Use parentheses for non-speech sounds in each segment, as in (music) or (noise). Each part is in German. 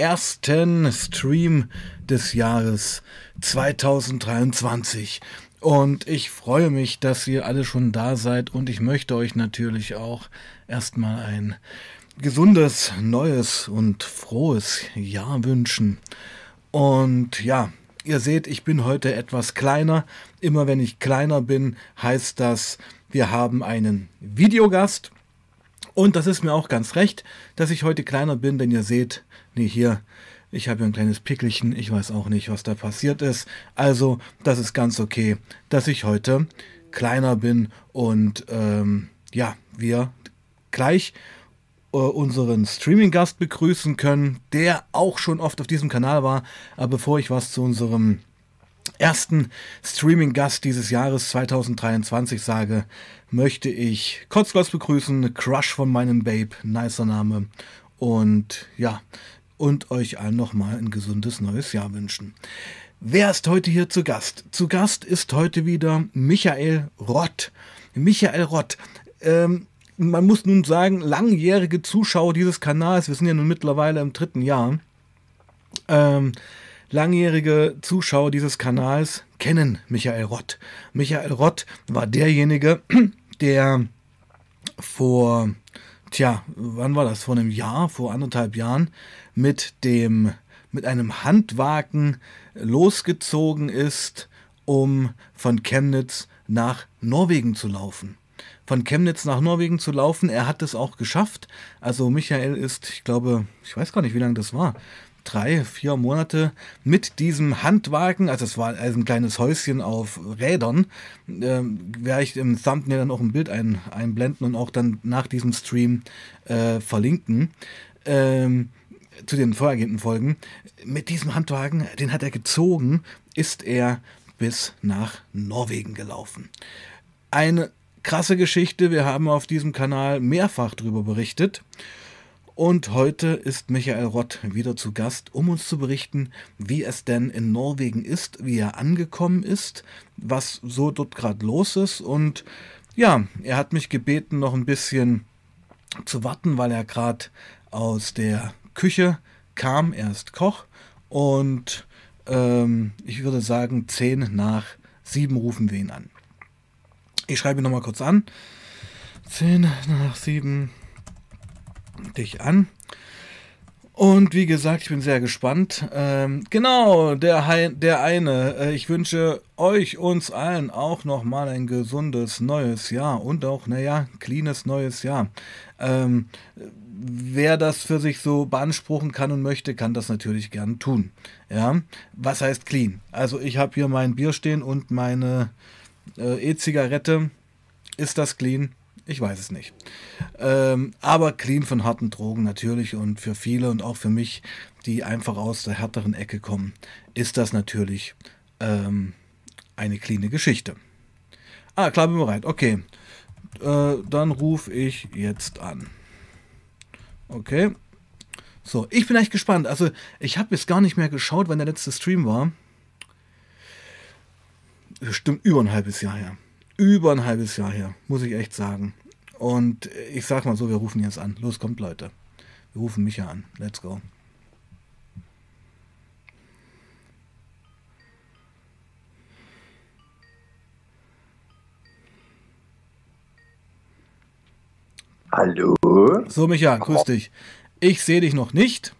ersten Stream des Jahres 2023. Und ich freue mich, dass ihr alle schon da seid und ich möchte euch natürlich auch erstmal ein gesundes, neues und frohes Jahr wünschen. Und ja, ihr seht, ich bin heute etwas kleiner. Immer wenn ich kleiner bin, heißt das, wir haben einen Videogast. Und das ist mir auch ganz recht, dass ich heute kleiner bin, denn ihr seht, nee, hier, ich habe hier ein kleines Pickelchen, ich weiß auch nicht, was da passiert ist. Also, das ist ganz okay, dass ich heute kleiner bin und ähm, ja, wir gleich äh, unseren Streaming-Gast begrüßen können, der auch schon oft auf diesem Kanal war. Aber bevor ich was zu unserem ersten Streaming-Gast dieses Jahres 2023 sage, möchte ich Kotzgloss begrüßen, Crush von meinem Babe, nicer Name. Und ja, und euch allen nochmal ein gesundes neues Jahr wünschen. Wer ist heute hier zu Gast? Zu Gast ist heute wieder Michael Rott. Michael Rott. Ähm, man muss nun sagen, langjährige Zuschauer dieses Kanals, wir sind ja nun mittlerweile im dritten Jahr, ähm, langjährige Zuschauer dieses Kanals kennen Michael Rott. Michael Rott war derjenige, (clears throat) der vor, tja, wann war das? Vor einem Jahr, vor anderthalb Jahren mit dem, mit einem Handwagen losgezogen ist, um von Chemnitz nach Norwegen zu laufen. Von Chemnitz nach Norwegen zu laufen. Er hat es auch geschafft. Also Michael ist, ich glaube, ich weiß gar nicht, wie lange das war drei, vier Monate mit diesem Handwagen, also es war ein kleines Häuschen auf Rädern, ähm, werde ich im Thumbnail dann auch ein Bild ein, einblenden und auch dann nach diesem Stream äh, verlinken. Ähm, zu den vorhergehenden Folgen. Mit diesem Handwagen, den hat er gezogen, ist er bis nach Norwegen gelaufen. Eine krasse Geschichte, wir haben auf diesem Kanal mehrfach darüber berichtet. Und heute ist Michael Rott wieder zu Gast, um uns zu berichten, wie es denn in Norwegen ist, wie er angekommen ist, was so dort gerade los ist. Und ja, er hat mich gebeten, noch ein bisschen zu warten, weil er gerade aus der Küche kam. Er ist Koch. Und ähm, ich würde sagen, zehn nach sieben rufen wir ihn an. Ich schreibe ihn nochmal kurz an. Zehn nach sieben dich an. Und wie gesagt, ich bin sehr gespannt. Ähm, genau, der, der eine. Äh, ich wünsche euch, uns allen auch nochmal ein gesundes neues Jahr und auch, naja, cleanes neues Jahr. Ähm, wer das für sich so beanspruchen kann und möchte, kann das natürlich gern tun. Ja, was heißt clean? Also ich habe hier mein Bier stehen und meine äh, E-Zigarette. Ist das clean? Ich weiß es nicht. Ähm, aber clean von harten Drogen natürlich und für viele und auch für mich, die einfach aus der härteren Ecke kommen, ist das natürlich ähm, eine cleane Geschichte. Ah, klar, bin bereit. Okay. Äh, dann rufe ich jetzt an. Okay. So, ich bin echt gespannt. Also, ich habe jetzt gar nicht mehr geschaut, wann der letzte Stream war. Bestimmt über ein halbes Jahr her. Über ein halbes Jahr her, muss ich echt sagen. Und ich sag mal so, wir rufen jetzt an. Los, kommt Leute. Wir rufen Micha an. Let's go. Hallo? So, Micha, grüß dich. Ich sehe dich noch nicht.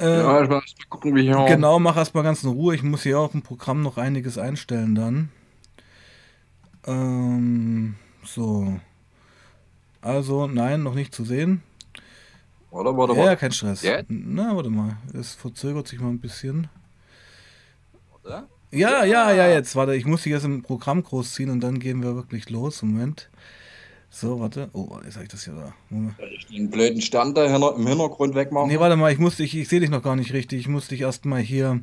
Äh, ja, ich muss mal gucken, wie ich auch. Genau, mach erstmal ganz in Ruhe. Ich muss hier auch im Programm noch einiges einstellen dann. Ähm, so. Also, nein, noch nicht zu sehen. Warte, warte, ja, warte. kein Stress. Jetzt? Na, warte mal. Es verzögert sich mal ein bisschen. Oder? Ja, ja, ja, jetzt. Warte, ich muss dich jetzt im Programm großziehen und dann gehen wir wirklich los. Moment. So, warte. Oh, jetzt habe ich das hier da. Ich den blöden Stand da im Hintergrund wegmachen. Nee, warte mal, ich muss dich, ich sehe dich noch gar nicht richtig. Ich muss dich erstmal hier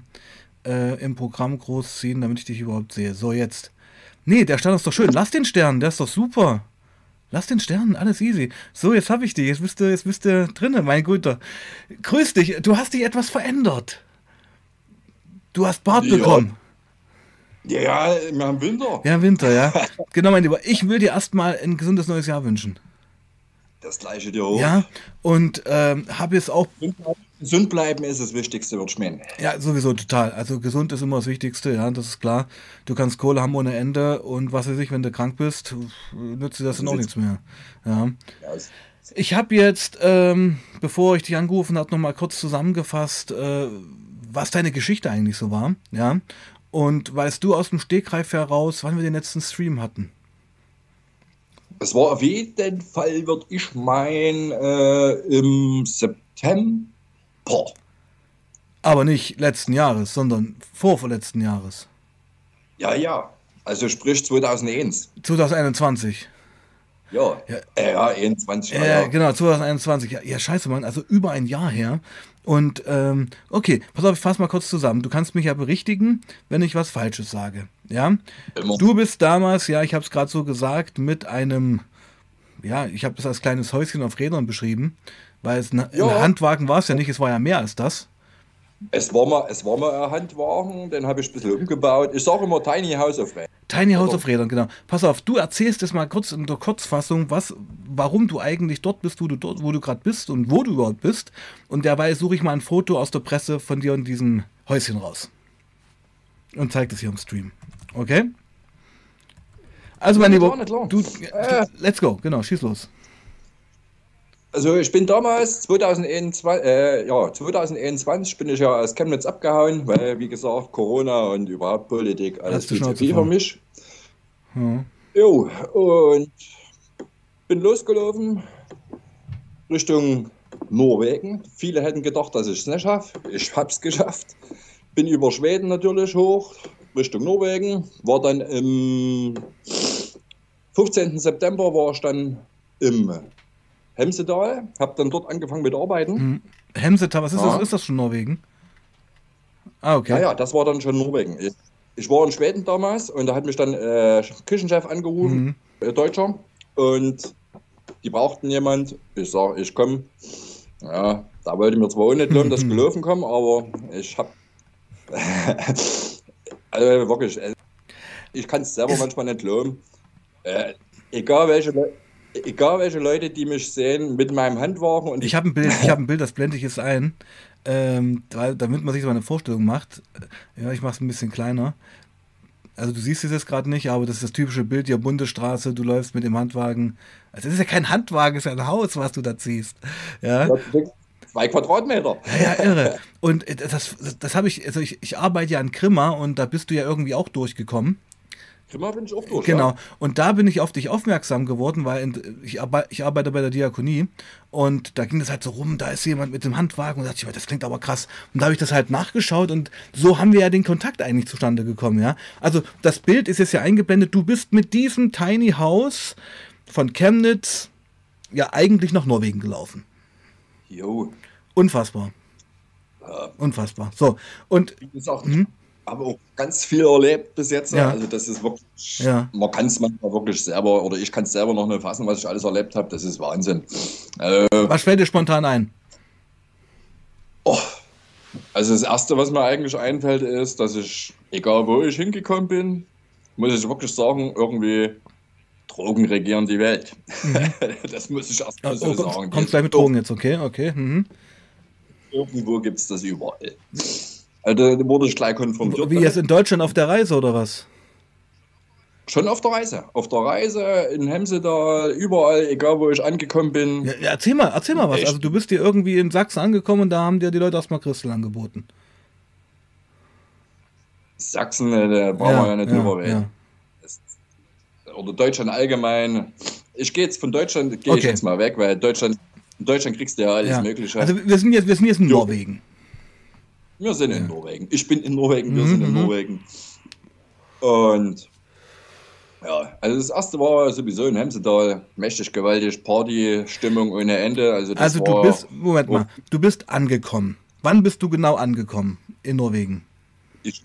äh, im Programm großziehen, damit ich dich überhaupt sehe. So, jetzt. Nee, der Stern ist doch schön. Lass den Stern, der ist doch super. Lass den Stern, alles easy. So, jetzt habe ich dich. Jetzt bist du, jetzt bist du drinne, mein Guter. Grüß dich. Du hast dich etwas verändert. Du hast Bart ja. bekommen. Ja, im Winter. Ja, im Winter, ja. (laughs) genau, mein Lieber. Ich will dir erstmal ein gesundes neues Jahr wünschen. Das gleiche dir auch. Ja, und ähm, habe jetzt auch. Gesund bleiben ist das Wichtigste, würde ich meinen. Ja, sowieso total. Also gesund ist immer das Wichtigste, ja, das ist klar. Du kannst Kohle haben ohne Ende und was weiß ich, wenn du krank bist, nützt dir das dann auch nichts mehr. Ja. Ich habe jetzt, ähm, bevor ich dich angerufen habe, nochmal kurz zusammengefasst, äh, was deine Geschichte eigentlich so war, ja. Und weißt du aus dem Stegreif heraus, wann wir den letzten Stream hatten? Es war auf jeden Fall, würde ich meinen, äh, im September. Aber nicht letzten Jahres, sondern vorvorletzten Jahres. Ja, ja. Also sprich 2001. 2021. Ja, ja, äh, ja 21. Äh, ja. Genau, 2021. Ja, ja, scheiße, Mann. Also über ein Jahr her. Und ähm, okay, pass auf, ich fasse mal kurz zusammen. Du kannst mich ja berichtigen, wenn ich was Falsches sage. Ja? Immer. Du bist damals, ja, ich habe es gerade so gesagt, mit einem, ja, ich habe das als kleines Häuschen auf Rädern beschrieben, weil es ein Handwagen war es ja nicht, es war ja mehr als das. Es war mal, es war mal ein Handwagen, den habe ich ein bisschen umgebaut. Ich sage immer Tiny House of Rädern. Tiny House of Rädern, genau. Pass auf, du erzählst jetzt mal kurz in der Kurzfassung, was, warum du eigentlich dort bist, wo du dort, wo du gerade bist und wo du überhaupt bist. Und dabei suche ich mal ein Foto aus der Presse von dir und diesem Häuschen raus. Und zeig das hier im Stream. Okay? Also, mein Lieber, du, äh, let's go, genau, schieß los. Also ich bin damals 2021, äh, ja, 2021 bin ich ja aus Chemnitz abgehauen, weil wie gesagt Corona und überhaupt Politik alles viel zu viel für mich. Hm. Jo, und bin losgelaufen Richtung Norwegen. Viele hätten gedacht, dass ich es nicht schaffe. Ich habe es geschafft. Bin über Schweden natürlich hoch Richtung Norwegen. War dann im 15. September war ich dann im Hemsedal, habe dann dort angefangen mit Arbeiten. Hm. Hemsedal, was ist ja. das? Ist das schon Norwegen? Ah, okay. Ja, ja, das war dann schon Norwegen. Ich, ich war in Schweden damals und da hat mich dann äh, Küchenchef angerufen, mhm. äh, Deutscher, und die brauchten jemand. Ich sage, ich komme. Ja, da wollte mir zwar auch nicht glauben, dass ich gelaufen komme, aber ich habe. (laughs) also wirklich, äh, ich kann es selber manchmal nicht glauben. Äh, egal welche egal welche Leute, die mich sehen, mit meinem Handwagen. Und ich habe ein Bild, ich habe ein Bild, das blende ich jetzt ein, ähm, damit man sich so eine Vorstellung macht. Ja, ich mache es ein bisschen kleiner. Also du siehst es jetzt gerade nicht, aber das ist das typische Bild, ja, Bundesstraße, du läufst mit dem Handwagen. Also das ist ja kein Handwagen, es ist ja ein Haus, was du da ziehst. Ja. Zwei Quadratmeter. Ja, ja, irre. Und das, das, das habe ich, also ich, ich arbeite ja an Krimmer und da bist du ja irgendwie auch durchgekommen. Zimmer bin ich auch durch. Genau. Ja. Und da bin ich auf dich aufmerksam geworden, weil ich, arbe ich, arbeite bei der Diakonie und da ging das halt so rum, da ist jemand mit dem Handwagen und dachte ich, das klingt aber krass. Und da habe ich das halt nachgeschaut und so haben wir ja den Kontakt eigentlich zustande gekommen, ja. Also das Bild ist jetzt ja eingeblendet, du bist mit diesem Tiny House von Chemnitz ja eigentlich nach Norwegen gelaufen. Jo. Unfassbar. Unfassbar. So, und. Wie gesagt, hm? Habe auch ganz viel erlebt bis jetzt. Ja. Also das ist wirklich, ja. man kann es manchmal wirklich selber, oder ich kann es selber noch nicht fassen, was ich alles erlebt habe. Das ist Wahnsinn. Äh, was fällt dir spontan ein? Oh, also das Erste, was mir eigentlich einfällt, ist, dass ich, egal wo ich hingekommen bin, muss ich wirklich sagen, irgendwie Drogen regieren die Welt. Mhm. (laughs) das muss ich erst mal so oh, sagen. Kommt gleich mit Drogen jetzt, okay, okay. Mhm. Irgendwo gibt es das überall. Also da wurde ich gleich konfrontiert. Wie jetzt in Deutschland auf der Reise oder was? Schon auf der Reise. Auf der Reise, in Hemsedal, überall, egal wo ich angekommen bin. Ja, erzähl mal, erzähl mal was. Echt? Also du bist hier irgendwie in Sachsen angekommen und da haben dir die Leute erstmal Christel angeboten. Sachsen, äh, da brauchen ja, wir ja nicht ja, drüber reden. Ja. Oder Deutschland allgemein. Ich gehe jetzt von Deutschland, gehe okay. ich jetzt mal weg, weil Deutschland, in Deutschland kriegst du ja alles Mögliche. Also wir sind jetzt, wir sind jetzt in Norwegen. Wir sind in Norwegen. Ich bin in Norwegen, wir mhm. sind in mhm. Norwegen. Und ja, also das erste war sowieso in Hemsedal, mächtig gewaltig, Party-Stimmung ohne Ende. Also, also du bist, Moment mal, du bist angekommen. Wann bist du genau angekommen in Norwegen? Ich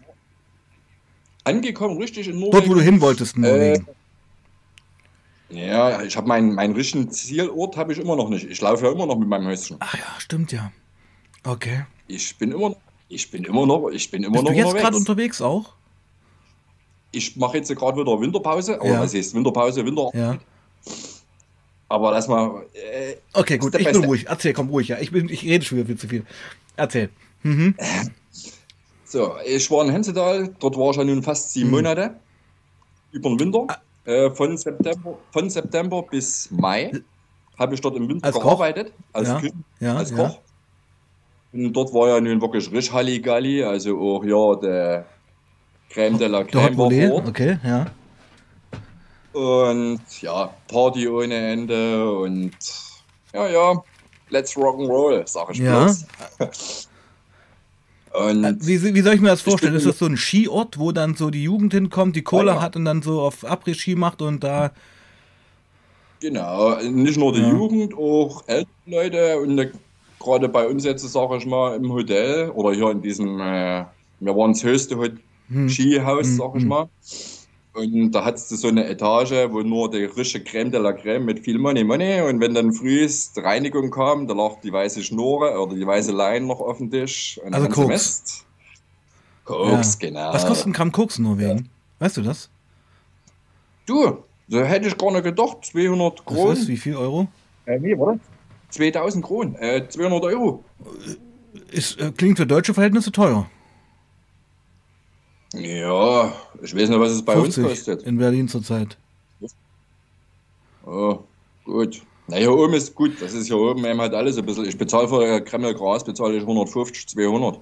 angekommen, richtig in Norwegen. Dort, wo du hin wolltest in Norwegen. Äh, ja, ich habe meinen, meinen richtigen Zielort habe ich immer noch nicht. Ich laufe ja immer noch mit meinem Häuschen. Ach ja, stimmt ja. Okay. Ich bin immer noch ich bin immer noch, ich bin immer Bist noch du jetzt gerade unterwegs auch? Ich mache jetzt gerade wieder Winterpause. Aber ja. was heißt Winterpause? Winter. Ja. Aber lass mal. Äh, okay, gut, ich bin ruhig. Erzähl, komm ruhig, ja. Ich, bin, ich rede schon wieder viel zu viel. Erzähl. Mhm. (clears throat) So, ich war in Hensedal, dort war ich ja nun fast sieben mhm. Monate. Über den Winter. Ah. Äh, von, September, von September bis Mai habe ich dort im Winter als gearbeitet. Als, ja. ja, als Koch. Und dort war ja nun wirklich richtig Halligalli, also auch ja der Crème de la Crème war vor. Okay, ja. Und ja, Party ohne Ende und ja, ja, let's rock'n'roll, sag ich ja. (laughs) Und äh, wie, wie, soll ich mir das vorstellen? Ist das so ein Skiort, wo dann so die Jugend hinkommt, die Kohle ja. hat und dann so auf Après-Ski macht und da. Genau, nicht nur die ja. Jugend, auch ältere Leute und gerade bei uns jetzt, sage ich mal, im Hotel oder hier in diesem, äh, wir waren das höchste hm. Skihaus, hm. sag ich hm. mal. Und da hattest du so eine Etage, wo nur die frische Creme de la Creme mit viel Money Money. Und wenn dann früh die Reinigung kam, da lag die weiße Schnur oder die weiße Leine noch auf dem Tisch. Und also Koks. Koks, ja. genau. Was kostet ein Gramm Koks in Norwegen? Ja. Weißt du das? Du, so hätte ich gar nicht gedacht. 200 Kronen. Was ist, wie viel Euro? Äh, nee, warte. 2000 Kronen. Äh, 200 Euro. Ist, äh, klingt für deutsche Verhältnisse teuer. Ja, ich weiß nicht, was es bei uns kostet. In Berlin zurzeit. Oh, gut. Na, hier oben ist gut. Das ist hier oben eben halt alles ein bisschen. Ich bezahle für Kreml Gras bezahle ich 150, 200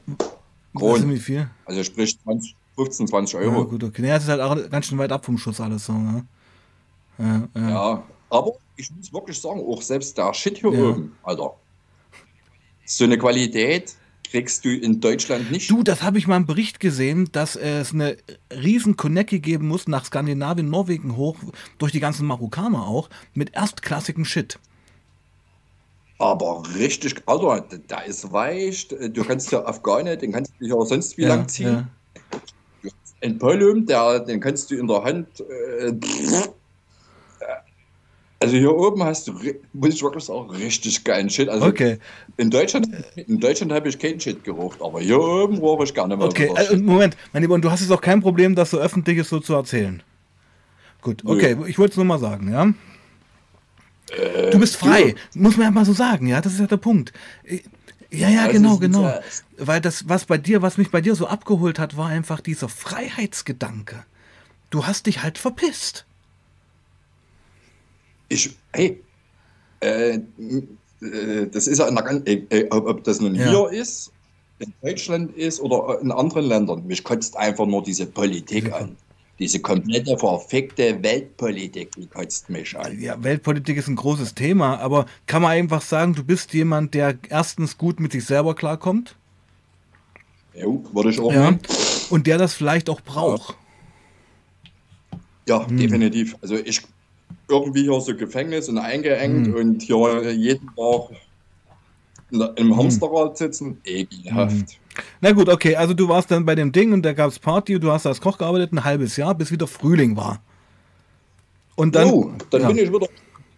Kronen. wie viel? Also sprich 20, 15, 20 Euro. Ja, gut, okay. Nee, das ist halt auch ganz schön weit ab vom Schuss alles so, ne? Ja, ja. ja aber ich muss wirklich sagen, auch selbst der Shit hier ja. oben, Alter. So eine Qualität, kriegst du in Deutschland nicht. Du, das habe ich mal im Bericht gesehen, dass es eine riesen Konecke geben muss nach Skandinavien, Norwegen hoch, durch die ganzen Marokkaner auch, mit erstklassigem Shit. Aber richtig, Alter, da ist weich. Du kannst ja Afghane, den kannst du ja sonst wie ja, lang ziehen. Ja. Ein Polum, der, den kannst du in der Hand. Äh, also hier oben hast du, muss ich wirklich sagen, richtig geilen Shit. Also okay. In Deutschland, in Deutschland habe ich keinen Shit gerucht, aber hier oben rohre ich gerne mal. Okay, also, Moment, mein Lieber, und du hast jetzt auch kein Problem, das so öffentliches so zu erzählen. Gut, okay, Nö. ich wollte es nur mal sagen, ja. Äh, du bist frei, du. muss man ja mal so sagen, ja, das ist ja der Punkt. Ja, ja, das genau, genau. Weil das, was bei dir, was mich bei dir so abgeholt hat, war einfach dieser Freiheitsgedanke. Du hast dich halt verpisst ich, hey, äh, äh, das ist ja in der ganzen, äh, äh, ob das nun ja. hier ist, in Deutschland ist oder in anderen Ländern, mich kotzt einfach nur diese Politik ja. an. Diese komplette verfickte Weltpolitik, die kotzt mich an. Ja, Weltpolitik ist ein großes Thema, aber kann man einfach sagen, du bist jemand, der erstens gut mit sich selber klarkommt? Ja, würde ich auch ja. Nehmen. Und der das vielleicht auch braucht. Ja, hm. definitiv. Also ich irgendwie hier so Gefängnis und eingeengt mhm. und hier jeden Tag im hm. Hamsterrad sitzen, ekelhaft. Mhm. Na gut, okay, also du warst dann bei dem Ding und da gab es Party und du hast als Koch gearbeitet ein halbes Jahr, bis wieder Frühling war. Und dann. Oh, dann ja. bin ich wieder.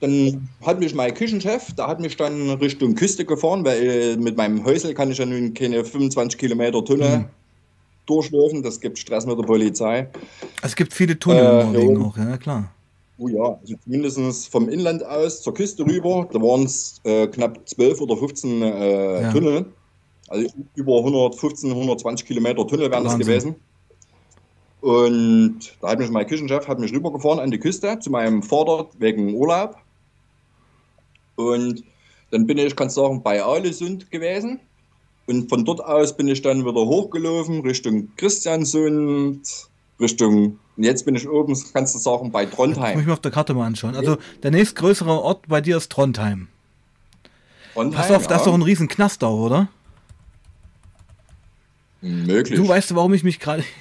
Dann hat mich mein Küchenchef, der hat mich dann Richtung Küste gefahren, weil mit meinem Häusel kann ich ja nun keine 25 Kilometer Tunnel mhm. durchlaufen. Das gibt Stress mit der Polizei. Es gibt viele Tunnel äh, in Norwegen auch, ja klar. Oh ja, also zumindest vom Inland aus zur Küste rüber, da waren es äh, knapp 12 oder 15 äh, ja. Tunnel. Also über 115, 120 Kilometer Tunnel wären das gewesen. Und da hat mich mein Küchenchef hat mich rübergefahren an die Küste zu meinem Vater wegen Urlaub. Und dann bin ich, kannst sagen, bei Alesund gewesen. Und von dort aus bin ich dann wieder hochgelaufen Richtung Christiansund, Richtung und jetzt bin ich oben, kannst du sagen, bei Trondheim. Das muss ich mir auf der Karte mal anschauen. Also der nächstgrößere Ort bei dir ist Trondheim. Trondheim, du auf, ja. Das ist doch ein riesen Knaster, oder? Möglich. Du weißt, warum ich mich gerade. (laughs)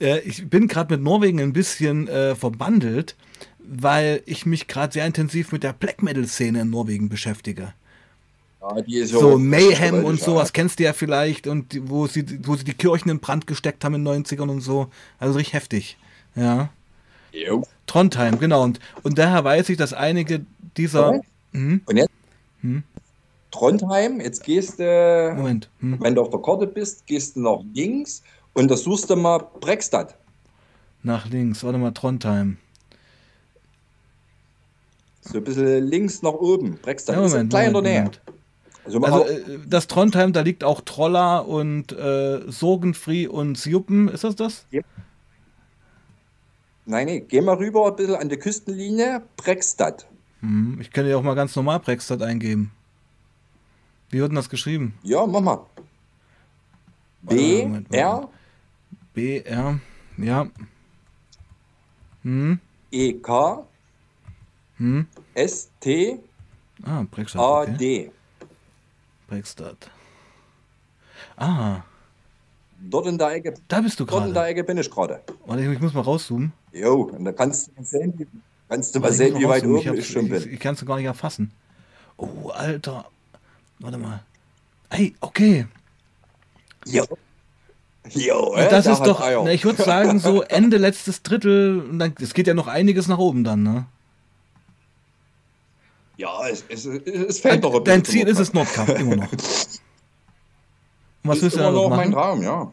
Äh, ich bin gerade mit Norwegen ein bisschen äh, verbandelt, weil ich mich gerade sehr intensiv mit der Black Metal-Szene in Norwegen beschäftige. Ja, so Mayhem und sowas ja. kennst du ja vielleicht und wo sie, wo sie die Kirchen in Brand gesteckt haben in den 90ern und so. Also richtig heftig. Ja. Jo. Trondheim, genau. Und, und daher weiß ich, dass einige dieser. Hm? Und jetzt? Hm? Trondheim, jetzt gehst du, Moment. Hm. wenn du auf der Karte bist, gehst du nach links und da suchst du mal Brexstadt. Nach links, warte mal, Trondheim. So ein bisschen links nach oben. Brexton ja, ist gleich in der Nähe. Also, also äh, das Trondheim, da liegt auch Troller und äh, Sorgenfree und Sjuppen, ist das das? Ja. Nein, nee, geh mal rüber ein bisschen an der Küstenlinie, Brexstadt. Hm, ich könnte ja auch mal ganz normal Brexstadt eingeben. Wie wird denn das geschrieben? Ja, mach mal. B, R. B, R, ja. Hm. E, K. Hm. S, T. Ah, Brexstadt. A, okay. D. Brexstadt. Ah. Dort in der Ecke. Da bist du gerade. Dort in der Ecke bin ich gerade. Warte, ich muss mal rauszoomen. Jo, und da kannst du mal sehen, wie, kannst du mal sehen, wie weit oben ich, schon bin. Ich, ich kann es gar nicht erfassen. Oh, Alter. Warte mal. Ey, okay. Jo. Jo, äh, das ist doch, na, ich würde sagen, so (laughs) Ende letztes Drittel, es geht ja noch einiges nach oben dann, ne? Ja, es, es, es fällt doch ein Dein Ziel ist es Nordkap, immer noch. (laughs) was ist willst du immer noch machen? mein Traum, ja.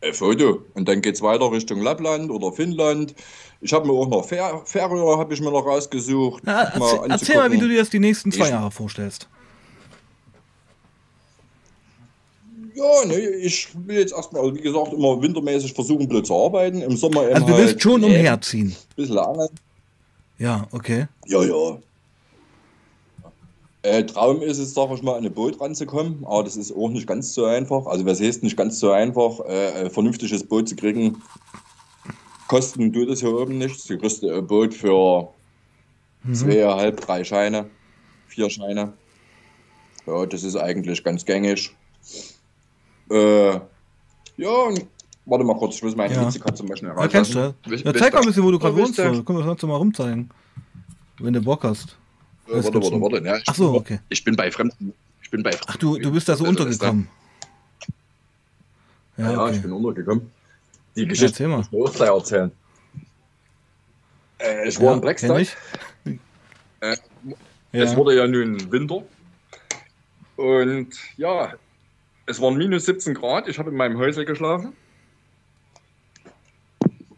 Ein Foto. Und dann geht es weiter Richtung Lappland oder Finnland. Ich habe mir auch noch Fär Färöer habe ich mir noch rausgesucht. Na, erzähl, mal erzähl, mal, wie du dir das die nächsten zwei ich, Jahre vorstellst. Ja, ne, ich will jetzt erstmal, also wie gesagt, immer wintermäßig versuchen, blöd zu arbeiten. Im Sommer Also du willst halt schon umherziehen. Ein bisschen angeln. Ja, okay. Ja, ja. Äh, Traum ist es, sag ich mal, an ein Boot ranzukommen, aber das ist auch nicht ganz so einfach. Also, was heißt nicht ganz so einfach, äh, ein vernünftiges Boot zu kriegen? Kosten tut es hier oben nichts. Du kriegst ein Boot für mhm. zweieinhalb, drei Scheine, vier Scheine. Ja, das ist eigentlich ganz gängig. Äh, ja, warte mal kurz, ich muss meine ja. Zum Beispiel erreichen. Ja, kennst du. Ja, zeig mal ein bisschen, wo du gerade wohnst. Können wir das mal rumzeigen. Wenn du Bock hast. Äh, warte, warte, warte. Ja, Ach so, okay. Ich bin bei Fremden. Ich bin bei Fremden. Ach, du, du bist da so also, untergekommen. Ja, ja okay. ich bin untergekommen. Die Geschichte ja, muss ich gleich erzählen. Äh, ich war ja, in Brexton. Äh, es wurde ja nun Winter. Und ja, es waren minus 17 Grad. Ich habe in meinem Häusl geschlafen.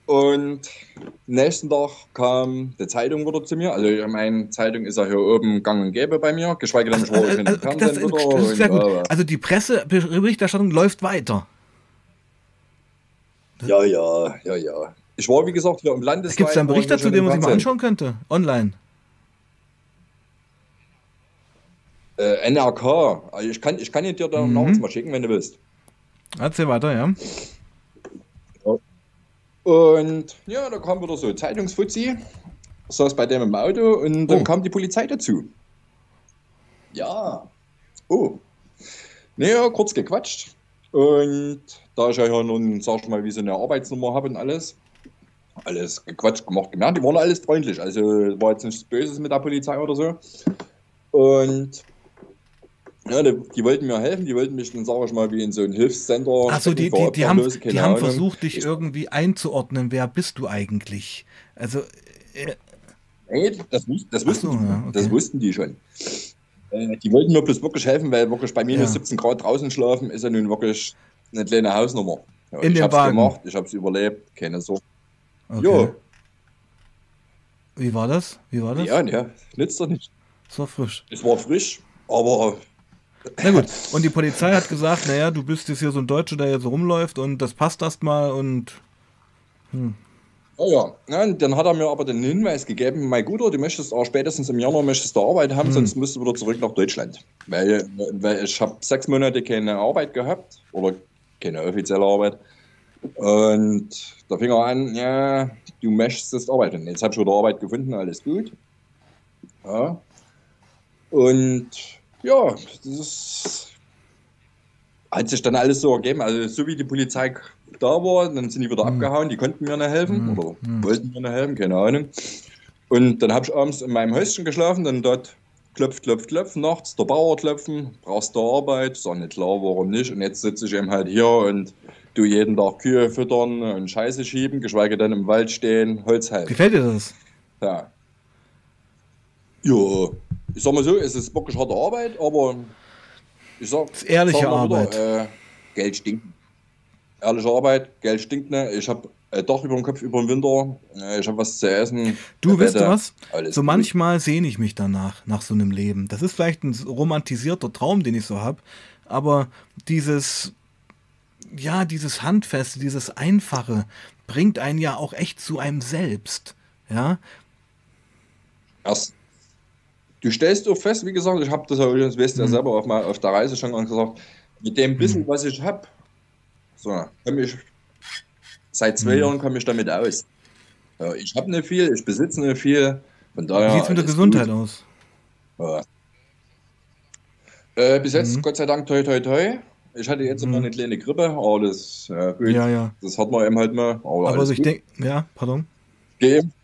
Und nächsten Tag kam die Zeitung wieder zu mir. Also meine Zeitung ist ja hier oben gang und gäbe bei mir, geschweige denn, ich war also, also, Fernsehen das, wieder. Das ist sehr gut. Äh, also die Presseberichterstattung läuft weiter. Ja, ja, ja, ja. Ich war, wie gesagt, hier im Landesweit. Gibt es da einen Bericht dazu, den man sich mal anschauen könnte? Online? Äh, NRK. Also ich, kann, ich kann dir da mhm. nachts mal schicken, wenn du willst. Erzähl weiter, ja. Und ja, da kam wieder so Zeitungsfuzzi, saß bei dem im Auto und dann oh. kam die Polizei dazu. Ja. Oh. Naja, kurz gequatscht. Und da ich ja nun, sag ich mal, wie so eine Arbeitsnummer habe und alles, alles gequatscht gemacht, gemerkt, die waren alles freundlich. Also war jetzt nichts Böses mit der Polizei oder so. Und ja, die, die, wollten mir helfen, die wollten mich dann, sag ich mal, wie in so ein Hilfscenter. Achso, die, die, die, haben, die haben versucht, dich irgendwie einzuordnen. Wer bist du eigentlich? Also. Äh, nee, das, das, wussten, so, die, ja, okay. das wussten die schon. Äh, die wollten mir bloß wirklich helfen, weil wirklich bei minus ja. 17 Grad draußen schlafen ist ja nun wirklich eine kleine Hausnummer. Ja, in ich hab's Wagen. gemacht, ich hab's überlebt, keine Sorge. Okay. Jo. Wie war das? Wie war das? Ja, ja, nützt doch nicht. Es war frisch. Es war frisch, aber na gut, und die Polizei hat gesagt, naja, du bist jetzt hier so ein Deutscher, der jetzt rumläuft und das passt erstmal und. Hm. Oh ja, ja, dann hat er mir aber den Hinweis gegeben, mein Guter, du möchtest auch spätestens im Januar möchtest du Arbeit haben, hm. sonst musst du wieder zurück nach Deutschland. Weil, weil ich habe sechs Monate keine Arbeit gehabt oder keine offizielle Arbeit. Und da fing er an, ja, du möchtest arbeiten. Jetzt habe ich wieder Arbeit gefunden, alles gut. Ja. Und ja, das ist, hat sich dann alles so ergeben. Also so wie die Polizei da war, dann sind die wieder mhm. abgehauen, die konnten mir nicht helfen mhm. oder mhm. wollten mir nicht helfen, keine Ahnung. Und dann habe ich abends in meinem Häuschen geschlafen, dann dort klopft, klopft, klopft, nachts der Bauer klopfen, brauchst du Arbeit, ist auch nicht klar, warum nicht. Und jetzt sitze ich eben halt hier und du jeden Tag Kühe füttern und Scheiße schieben, geschweige denn im Wald stehen, Holz halten. Gefällt dir das? Ja. Ja, ich sag mal so, es ist wirklich harte Arbeit, aber ich sag. Es ist ehrliche sag Arbeit. Wieder, äh, Geld stinkt. ehrliche Arbeit, Geld stinkt nicht. Ich habe äh, doch über den Kopf über den Winter. Äh, ich habe was zu essen. Du, weißt du was? so manchmal sehne ich mich danach, nach so einem Leben. Das ist vielleicht ein romantisierter Traum, den ich so habe. Aber dieses, ja, dieses Handfeste, dieses Einfache bringt einen ja auch echt zu einem selbst. Ja. Erst, du stellst auch fest, wie gesagt, ich habe das das weißt du ja mhm. selber auf, mal auf der Reise schon gesagt, mit dem Wissen, mhm. was ich habe, so, komme ich Seit zwei mhm. Jahren komme ich damit aus. Ja, ich habe nicht viel, ich besitze nicht viel. Von daher Wie sieht es mit der Gesundheit gut. aus? Ja. Äh, bis jetzt, mhm. Gott sei Dank, toi, toi, toi. Ich hatte jetzt mhm. immer eine kleine Grippe, aber das, ja, gut, ja, ja. das hat man eben halt mal. Aber, aber also ich denke, ja, pardon. Geimpft,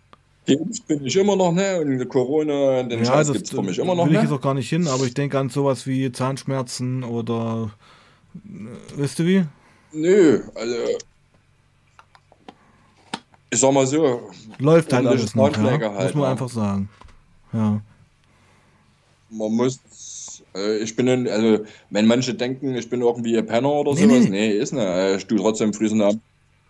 geimpft bin ich immer noch, ne? Und Corona, den ja, Scheiß gibt es für mich immer noch. Will ich ne? jetzt auch gar nicht hin, aber ich denke an sowas wie Zahnschmerzen oder. Äh, weißt du wie? Nö, also ich sag mal so. Läuft halt alles noch, ja? halt, muss man ja. einfach sagen. Ja. Man muss, äh, ich bin, ein, also, wenn manche denken, ich bin irgendwie ein Penner oder nee, sowas, nee, nee ist nicht. Äh, ich tue trotzdem frühestens abends,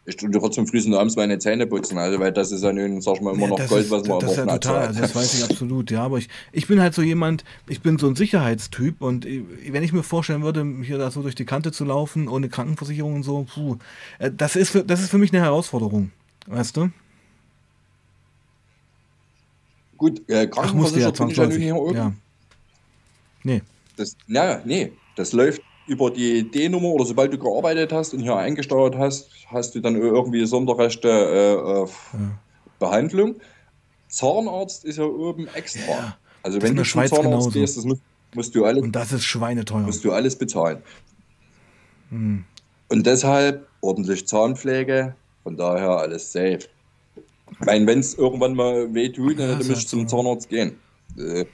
ich tue trotzdem frühestens abends meine Zähne putzen, also, weil das ist ja nun, sag ich mal, immer noch das Gold, ist, was man Das ist ja total, also das weiß ich absolut, ja, aber ich, ich bin halt so jemand, ich bin so ein Sicherheitstyp und ich, wenn ich mir vorstellen würde, hier da so durch die Kante zu laufen, ohne Krankenversicherung und so, puh, äh, das ist, für, das ist für mich eine Herausforderung. Weißt du? Gut, äh, Krankenversicherung Ach, ja, bin ich ja oben. Ja. Nee. Das, na, nee, das läuft über die D-Nummer oder sobald du gearbeitet hast und hier eingesteuert hast, hast du dann irgendwie Sonderrechte äh, auf ja. Behandlung. Zahnarzt ist ja oben extra. Ja, also wenn du zum Zahnarzt genauso. gehst, das musst, musst, du alles. Und das ist schweineteuer. Musst du alles bezahlen. Hm. Und deshalb ordentlich Zahnpflege, von daher alles safe. Ich meine, wenn es irgendwann mal weh tut, dann müsste ich zum Zahnarzt gehen. Äh, ich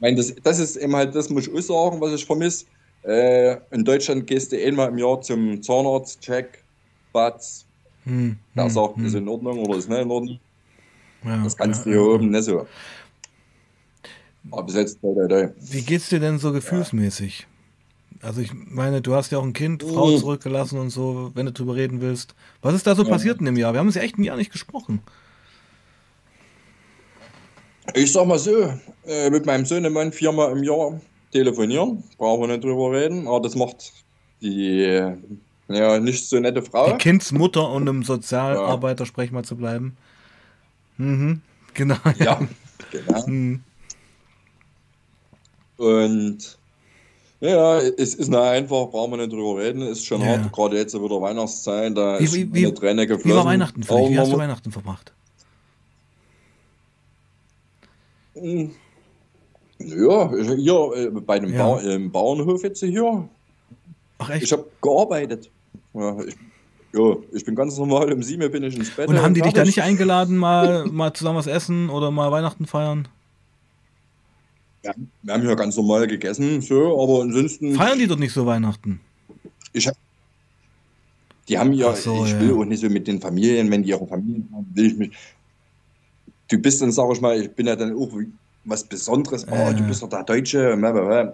meine, das, das ist eben halt, das muss ich auch sagen, was ich vermisse. Äh, in Deutschland gehst du einmal im Jahr zum Zahnarzt, check, Batz. Hm, der hm, sagt, hm. ist in Ordnung oder ist nicht in Ordnung. Ja, das kannst ja, du hier ja, oben nicht so. Aber bis jetzt, da, da, da. Wie geht's dir denn so gefühlsmäßig? Also ich meine, du hast ja auch ein Kind, Frau mhm. zurückgelassen und so, wenn du drüber reden willst. Was ist da so passiert in dem Jahr? Wir haben uns ja echt ein Jahr nicht gesprochen. Ich sag mal so, äh, mit meinem Sohnemann viermal im Jahr telefonieren, brauchen wir nicht drüber reden, aber das macht die ja, nicht so nette Frau. Die Kindsmutter und einem Sozialarbeiter, ja. sprech mal zu bleiben. Mhm, genau. Ja, genau. Mhm. Und ja, es ist nicht einfach, brauchen wir nicht drüber reden, ist schon ja. hart, gerade jetzt wieder Weihnachtszeit, da wie, ist wie, eine Träne geflossen. Wie war Weihnachten für dich? Wie hast du Weihnachten verbracht? Hm. Ja, hier äh, bei dem ja. ba im Bauernhof jetzt hier. Ach echt? Ich habe gearbeitet. Ja ich, ja, ich bin ganz normal, um sieben bin ich ins Bett. Und haben die dich da nicht eingeladen, mal, mal zusammen was essen oder mal Weihnachten feiern? Ja, wir haben ja ganz normal gegessen, so, aber ansonsten. Feiern die dort nicht so Weihnachten? Ich hab, die haben ja, so, ich will ja. auch nicht so mit den Familien, wenn die ihre Familien haben, will ich mich. Du bist dann, sag ich mal, ich bin ja dann auch was Besonderes, oh, äh. du bist doch der Deutsche,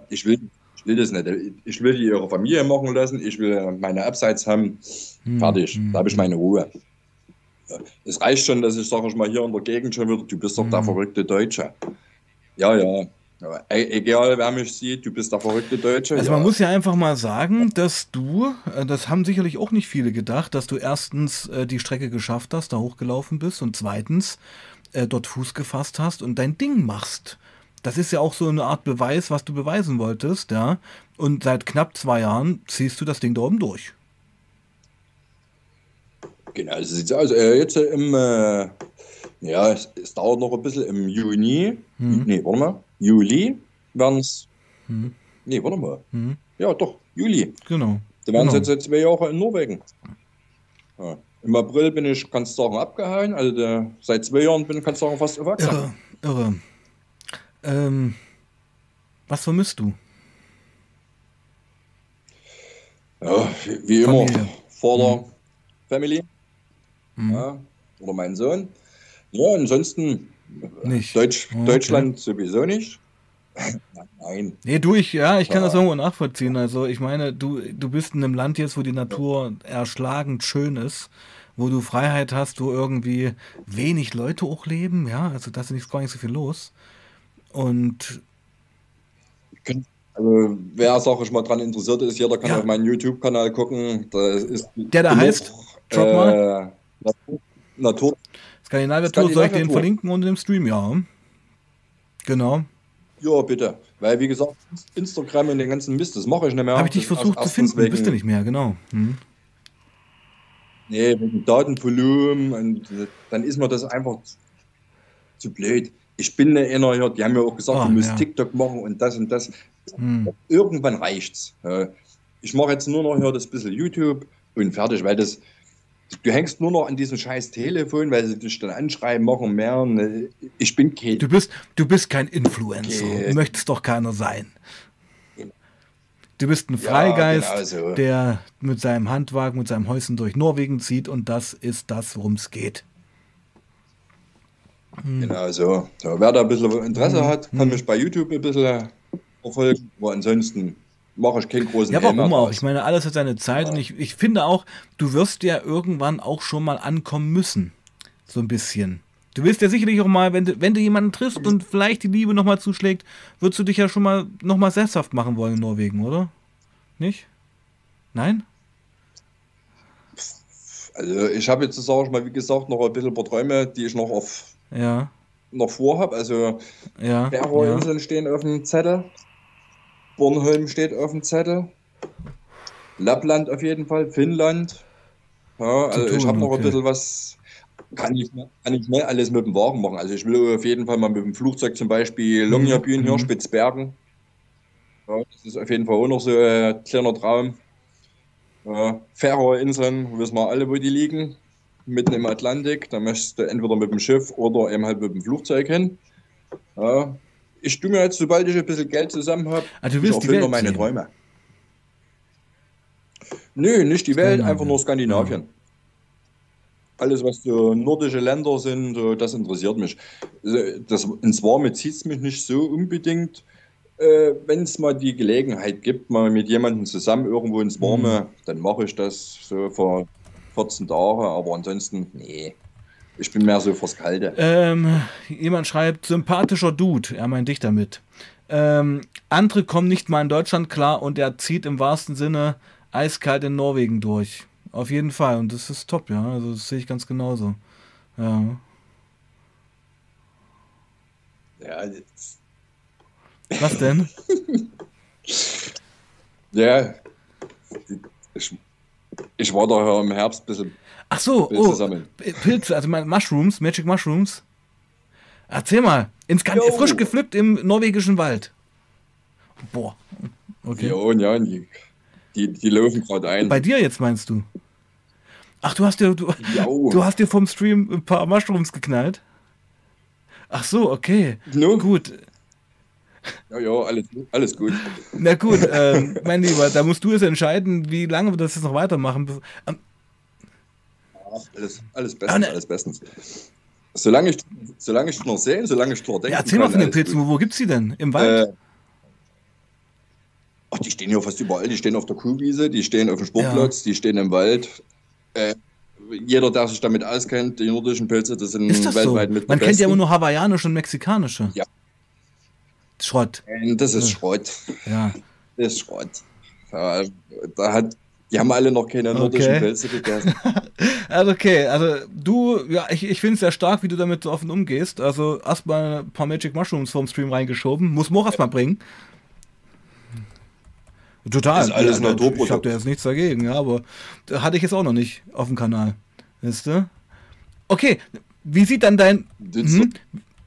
ich will, ich will das nicht. Ich will die ihre Familie machen lassen, ich will meine Abseits haben, hm, fertig, hm, da habe ich meine Ruhe. Es reicht schon, dass ich, sag ich mal, hier in der Gegend schon wieder, du bist doch der hm. verrückte Deutsche. Ja, ja, aber egal, wer mich sieht, du bist der verrückte Deutsche. Also ja. man muss ja einfach mal sagen, dass du, äh, das haben sicherlich auch nicht viele gedacht, dass du erstens äh, die Strecke geschafft hast, da hochgelaufen bist und zweitens äh, dort Fuß gefasst hast und dein Ding machst. Das ist ja auch so eine Art Beweis, was du beweisen wolltest, ja. Und seit knapp zwei Jahren ziehst du das Ding da oben durch. Genau, so sieht es aus. Äh, jetzt im, äh, ja, es, es, dauert noch ein bisschen im Juni. Mhm. Nee, warte mal. Juli werden es. Hm. Nee, warte mal. Hm. Ja, doch, Juli. Genau. Da werden genau. jetzt seit zwei Jahren in Norwegen. Ja. Im April bin ich, du sagen, abgehauen. Also der, seit zwei Jahren bin ich, du sagen, fast erwachsen. Irre, irre. Ähm, was vermisst du? Ja, wie, wie immer, Vater, hm. Family. Hm. Ja, oder mein Sohn. Ja, ansonsten nicht. Deutsch, okay. Deutschland sowieso nicht. Nein. Nee, du, ich, ja, ich kann ja. das irgendwo nachvollziehen. Also, ich meine, du, du bist in einem Land jetzt, wo die Natur erschlagend schön ist, wo du Freiheit hast, wo irgendwie wenig Leute auch leben, ja, also da ist nicht, gar nicht so viel los. Und. Also, wer, ich mal, dran interessiert ist, jeder kann ja. auf meinen YouTube-Kanal gucken. Da ist Der da heißt, schaut äh, mal. Natur. Natur. Skandinavier Tour, soll ich den verlinken unter dem Stream, ja. Genau. Ja, bitte. Weil, wie gesagt, Instagram und den ganzen Mist, das mache ich nicht mehr. Habe ich dich versucht zu finden, wegen, bist du nicht mehr, genau. Hm. Nee, wegen Datenvolumen und dann ist mir das einfach zu blöd. Ich bin eine einer hier, die haben ja auch gesagt, oh, du musst ja. TikTok machen und das und das. Hm. Irgendwann reicht's. Ich mache jetzt nur noch hier das bisschen YouTube und fertig, weil das, Du hängst nur noch an diesem scheiß Telefon, weil sie dich dann anschreiben, machen mehr. Ich bin kein. Du bist, du bist kein Influencer. Okay. Möchtest doch keiner sein. Du bist ein Freigeist, ja, genau so. der mit seinem Handwagen, mit seinem Häuschen durch Norwegen zieht und das ist das, worum es geht. Hm. Genau so. so. Wer da ein bisschen Interesse hm. hat, kann hm. mich bei YouTube ein bisschen verfolgen. Aber ansonsten mache ich keinen großen Ja, warum auch? Ich meine, alles hat seine Zeit ja. und ich, ich finde auch, du wirst ja irgendwann auch schon mal ankommen müssen. So ein bisschen. Du willst ja sicherlich auch mal, wenn du, wenn du jemanden triffst und vielleicht die Liebe nochmal zuschlägt, würdest du dich ja schon mal nochmal sesshaft machen wollen in Norwegen, oder? Nicht? Nein? Also ich habe jetzt, sage ich mal, wie gesagt, noch ein bisschen ein paar Träume, die ich noch auf ja. noch vorhabe. Also ja, Färöerinseln ja. stehen auf dem Zettel. Bornholm steht auf dem Zettel. Lappland auf jeden Fall, Finnland. Ja, also tun, ich habe noch okay. ein bisschen was, kann ich, kann ich nicht alles mit dem Wagen machen. Also ich will auf jeden Fall mal mit dem Flugzeug zum Beispiel mhm. Longyearbyen hier, mhm. Spitzbergen. Ja, das ist auf jeden Fall auch noch so ein kleiner Traum. Ja, Färöerinseln, wissen wir alle, wo die liegen. Mitten im Atlantik. Da möchtest du entweder mit dem Schiff oder eben halt mit dem Flugzeug hin. Ja, ich tue mir jetzt, sobald ich ein bisschen Geld zusammen habe, also du willst ich erfülle meine sehen. Träume. Nö, nicht die Welt, einfach nur Skandinavien. Ja. Alles, was so nordische Länder sind, das interessiert mich. Das, ins Warme zieht es mich nicht so unbedingt. Äh, Wenn es mal die Gelegenheit gibt, mal mit jemandem zusammen irgendwo ins Warme, mhm. dann mache ich das so vor 14 Tagen, aber ansonsten, nee. Ich bin mehr so fürs Kalte. Ähm, jemand schreibt, sympathischer Dude. Er meint dich damit. Ähm, andere kommen nicht mal in Deutschland klar und er zieht im wahrsten Sinne eiskalt in Norwegen durch. Auf jeden Fall. Und das ist top, ja. Also das sehe ich ganz genauso. Ja. Ja, jetzt. Was denn? (laughs) ja. Ich, ich war da im Herbst ein bisschen Ach so, Pilze oh, sammeln. Pilze, also Mushrooms, Magic Mushrooms. Erzähl mal, ins Gan frisch gepflückt im norwegischen Wald. Boah. Okay. Ja, ja, die, die, die laufen gerade ein. Bei dir jetzt meinst du? Ach, du hast dir, du, du hast dir vom Stream ein paar Mushrooms geknallt? Ach so, okay. No. Gut. Ja, ja, alles, alles gut. Na gut, ähm, mein Lieber, da musst du es entscheiden, wie lange wir das jetzt noch weitermachen. Alles, alles bestens, alles bestens. Solange ich, solange ich noch sehe, solange ich noch denke. Ja, erzähl mal von den Pilzen, wo, wo gibt es die denn? Im Wald? Äh, ach, die stehen ja fast überall. Die stehen auf der Kuhwiese, die stehen auf dem Sportplatz, ja. die stehen im Wald. Äh, jeder, der sich damit auskennt, die nordischen Pilze, das sind das weltweit so? mit Man kennt ja immer nur hawaiianische und mexikanische. Ja. Schrott. Das ist Schrott. Ja. Das ist Schrott. Ja, da hat die haben alle noch keine nordischen okay. Pilze gegessen. (laughs) also okay, also du, ja, ich, ich finde es sehr stark, wie du damit so offen umgehst. Also erstmal ein paar Magic Mushrooms vom Stream reingeschoben. Muss Moch erstmal bringen. Total. Das ist alles ja, Naturprodukt. Ich habe da jetzt nichts dagegen, ja, aber hatte ich jetzt auch noch nicht auf dem Kanal. Weißt du? Okay, wie sieht dann dein. Hm?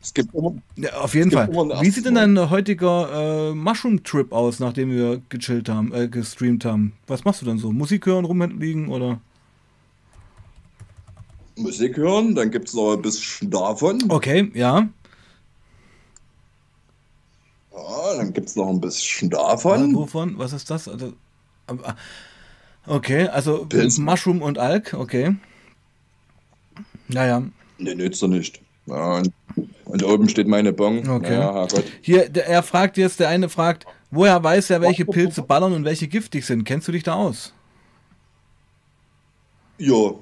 Es gibt immer, ja, auf jeden Fall. Wie sieht denn dein heutiger äh, Mushroom-Trip aus, nachdem wir gechillt haben, äh, gestreamt haben? Was machst du dann so? Musik hören, rumliegen oder? Musik hören, dann gibt es noch ein bisschen davon. Okay, ja. Ja, dann gibt es noch ein bisschen davon. Ja, wovon? Was ist das? Also, okay, also Pilzen. Mushroom und Alk, okay. Naja. Nee, nützt er nicht. Ja, Und oben steht meine Bon. Okay. Ja, Hier, der, er fragt jetzt, der eine fragt, woher weiß er, welche Pilze ballern und welche giftig sind? Kennst du dich da aus? Ja,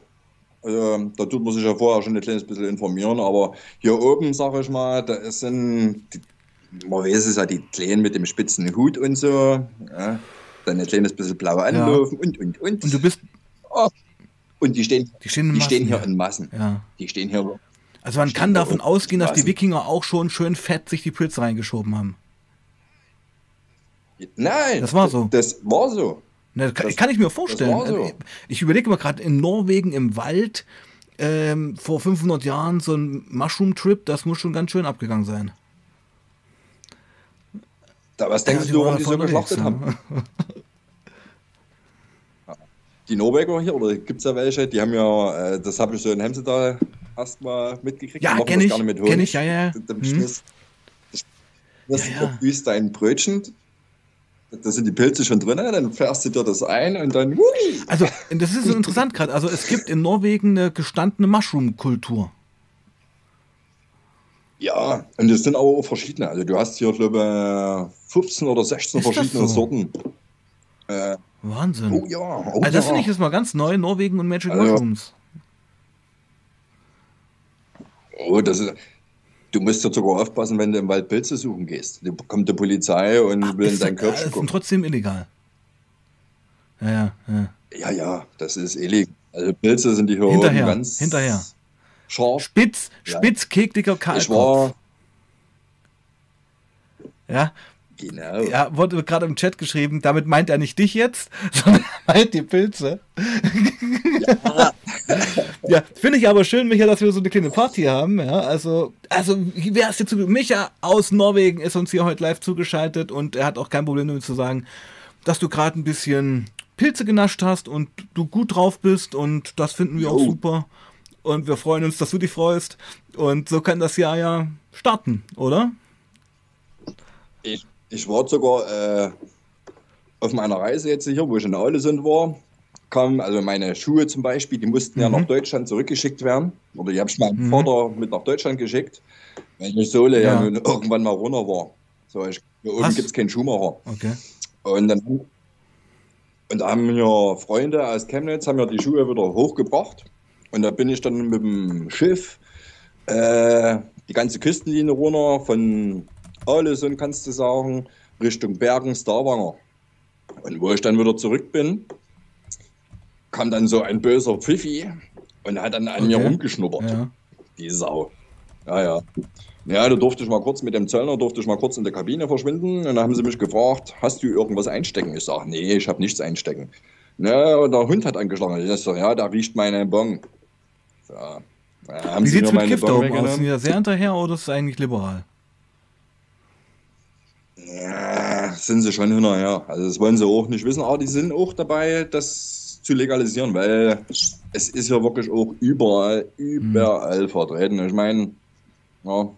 also, da tut man sich ja vorher schon ein kleines bisschen informieren, aber hier oben, sag ich mal, da sind, die, man weiß es ja, die Kleinen mit dem spitzen Hut und so, ja, dann ein kleines bisschen blaue Anlaufen ja. und, und, und. Und du bist. Oh. Und die stehen, die stehen, die Massen, stehen hier ja. in Massen. Ja. Die stehen hier. Also man kann davon ausgehen, dass die Wikinger auch schon schön fett sich die Pilze reingeschoben haben. Nein, das war so. Das war so. das kann, kann, ich mir vorstellen. So. Also ich überlege mal gerade in Norwegen im Wald ähm, vor 500 Jahren so ein Mushroom-Trip, das muss schon ganz schön abgegangen sein. Da, was denkst ja, du, warum die so geschlachtet ja. haben? (laughs) die Norweger hier, oder gibt es ja welche, die haben ja, äh, das habe ich so in Hemsedal erstmal mitgekriegt. Ja, kenne ich, kenne ich, ja, ja. Da das, das ja, ja. dein Brötchen, da sind die Pilze schon drin, dann fährst du dir das ein und dann. Hui. Also, das ist so interessant gerade. Also, es gibt in Norwegen eine gestandene Mushroom-Kultur. Ja, und das sind aber auch verschiedene. Also, du hast hier, glaube ich, 15 oder 16 ist verschiedene so? Sorten. Äh, Wahnsinn. Oh ja. Oh also das finde ich jetzt mal ganz neu, Norwegen und Magic also, Mushrooms. Oh, das ist. Du musst ja sogar aufpassen, wenn du im Wald Pilze suchen gehst. Da kommt die Polizei und Ach, will in dein Köpfchen gucken. ist trotzdem illegal. Ja, ja, ja. Ja, ja, das ist illegal. Also Pilze sind die hier hinterher, ganz hinterher. scharf. Spitz, spitz, ja. kekliger Kahlkopf. Ja, Genau. Ja, wurde gerade im Chat geschrieben, damit meint er nicht dich jetzt, (laughs) sondern meint die Pilze. Ja, (laughs) ja finde ich aber schön, Micha, dass wir so eine kleine Party haben. Ja, also, also wer ist jetzt zu Micha aus Norwegen ist uns hier heute live zugeschaltet und er hat auch kein Problem damit zu sagen, dass du gerade ein bisschen Pilze genascht hast und du gut drauf bist und das finden wir oh. auch super. Und wir freuen uns, dass du dich freust. Und so kann das Jahr ja starten, oder? Ich ich war sogar äh, auf meiner Reise jetzt hier, wo ich in Aulesund war, kam, also meine Schuhe zum Beispiel, die mussten mhm. ja nach Deutschland zurückgeschickt werden. Oder die habe ich meinem mhm. Vater mit nach Deutschland geschickt, weil die Sohle ja, ja nun irgendwann mal runter war. So, ich, hier oben gibt es keinen Schuhmacher. Okay. Und dann und da haben mir Freunde aus Chemnitz haben mir die Schuhe wieder hochgebracht. Und da bin ich dann mit dem Schiff äh, die ganze Küstenlinie runter von Alesund kannst du sagen, Richtung Bergen, Starwanger. Und wo ich dann wieder zurück bin, kam dann so ein böser Pfiffi und hat dann an okay. mir rumgeschnuppert. Ja. Die Sau. Ja, ja. Ja, da durfte ich mal kurz mit dem Zöllner, durfte ich mal kurz in der Kabine verschwinden. Und dann haben sie mich gefragt, hast du irgendwas einstecken? Ich sage, nee, ich habe nichts einstecken. Ja, und der Hund hat angeschlagen. Ich sage, ja, da riecht meine Bon. So. Wie sieht es mit Gift da oben aus? Sind die da sehr hinterher oder ist es eigentlich liberal? Ja, sind sie schon hinterher. Also das wollen sie auch nicht wissen, aber die sind auch dabei, das zu legalisieren, weil es ist ja wirklich auch überall, überall mhm. vertreten. Ich meine, ja,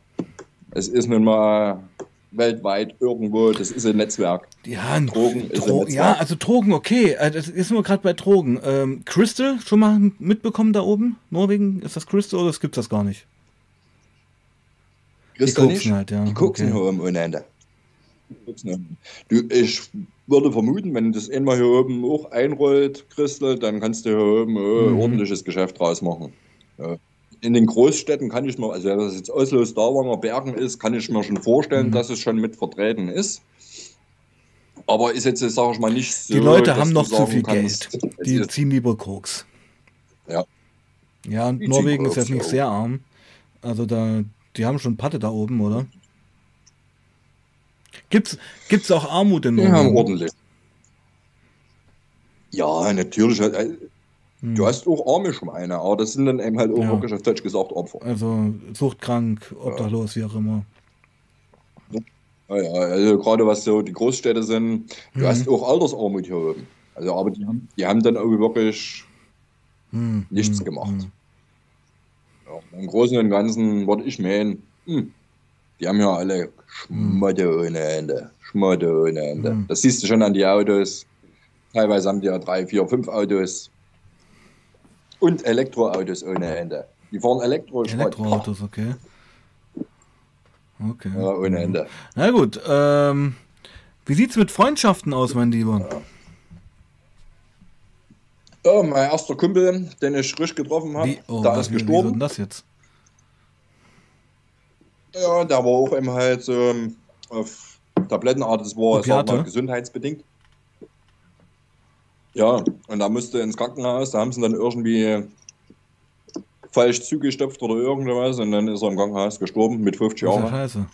es ist nun mal weltweit irgendwo, das ist ein Netzwerk. Ja, Drogen ist Dro ein Netzwerk. Ja, also Drogen, okay. Äh, das ist nur gerade bei Drogen. Ähm, Crystal, schon mal mitbekommen da oben? Norwegen, ist das Crystal oder gibt es das gar nicht? Crystal die nicht. Halt, ja. Die gucken okay. nur ohne Ende. Du, ich würde vermuten, wenn das einmal hier oben auch einrollt, Christel, dann kannst du hier oben äh, mhm. ordentliches Geschäft draus machen. Ja. In den Großstädten kann ich mir, also wenn das jetzt Oslo, Stavanger, Bergen ist, kann ich mir schon vorstellen, mhm. dass es schon mit vertreten ist. Aber ist jetzt, sage ich mal, nicht so. Die Leute haben noch zu viel kannst, Geld. (laughs) Die ziehen lieber Koks. Ja. Ja, und Norwegen ist jetzt nicht sehr arm. Also da, die haben schon Patte da oben, oder? Gibt's, gibt's auch Armut in Norwegen? Ja, ordentlich. Ja, natürlich. Äh, hm. Du hast auch arme Schweine, aber das sind dann eben halt auch ja. wirklich auf Deutsch gesagt Opfer. Also suchtkrank, obdachlos, ja. wie auch immer. Ja, ja, also gerade was so die Großstädte sind, du hm. hast auch Altersarmut hier oben. Also, aber die haben, die haben dann auch wirklich hm. nichts hm. gemacht. Hm. Ja, Im Großen und Ganzen würde ich meinen, hm, die haben ja alle Schmotte ohne Ende. Schmotte ohne Ende. Mhm. Das siehst du schon an die Autos. Teilweise haben die ja drei, vier, fünf Autos. Und Elektroautos ohne Ende. Die fahren Elektro. Elektroautos, okay. Okay. Ja, ohne Ende. Na gut, ähm, wie sieht's mit Freundschaften aus, mein Lieber? Ja. ja mein erster Kumpel, den ich frisch getroffen habe, oh, da ist gestorben. Wie denn das jetzt? Ja, der war auch eben halt so auf Tablettenart, das war mal, gesundheitsbedingt. Ja, und da musste ins Krankenhaus, da haben sie dann irgendwie falsch zugestopft oder irgendwas und dann ist er im Krankenhaus gestorben mit 50 Jahren. Scheiße.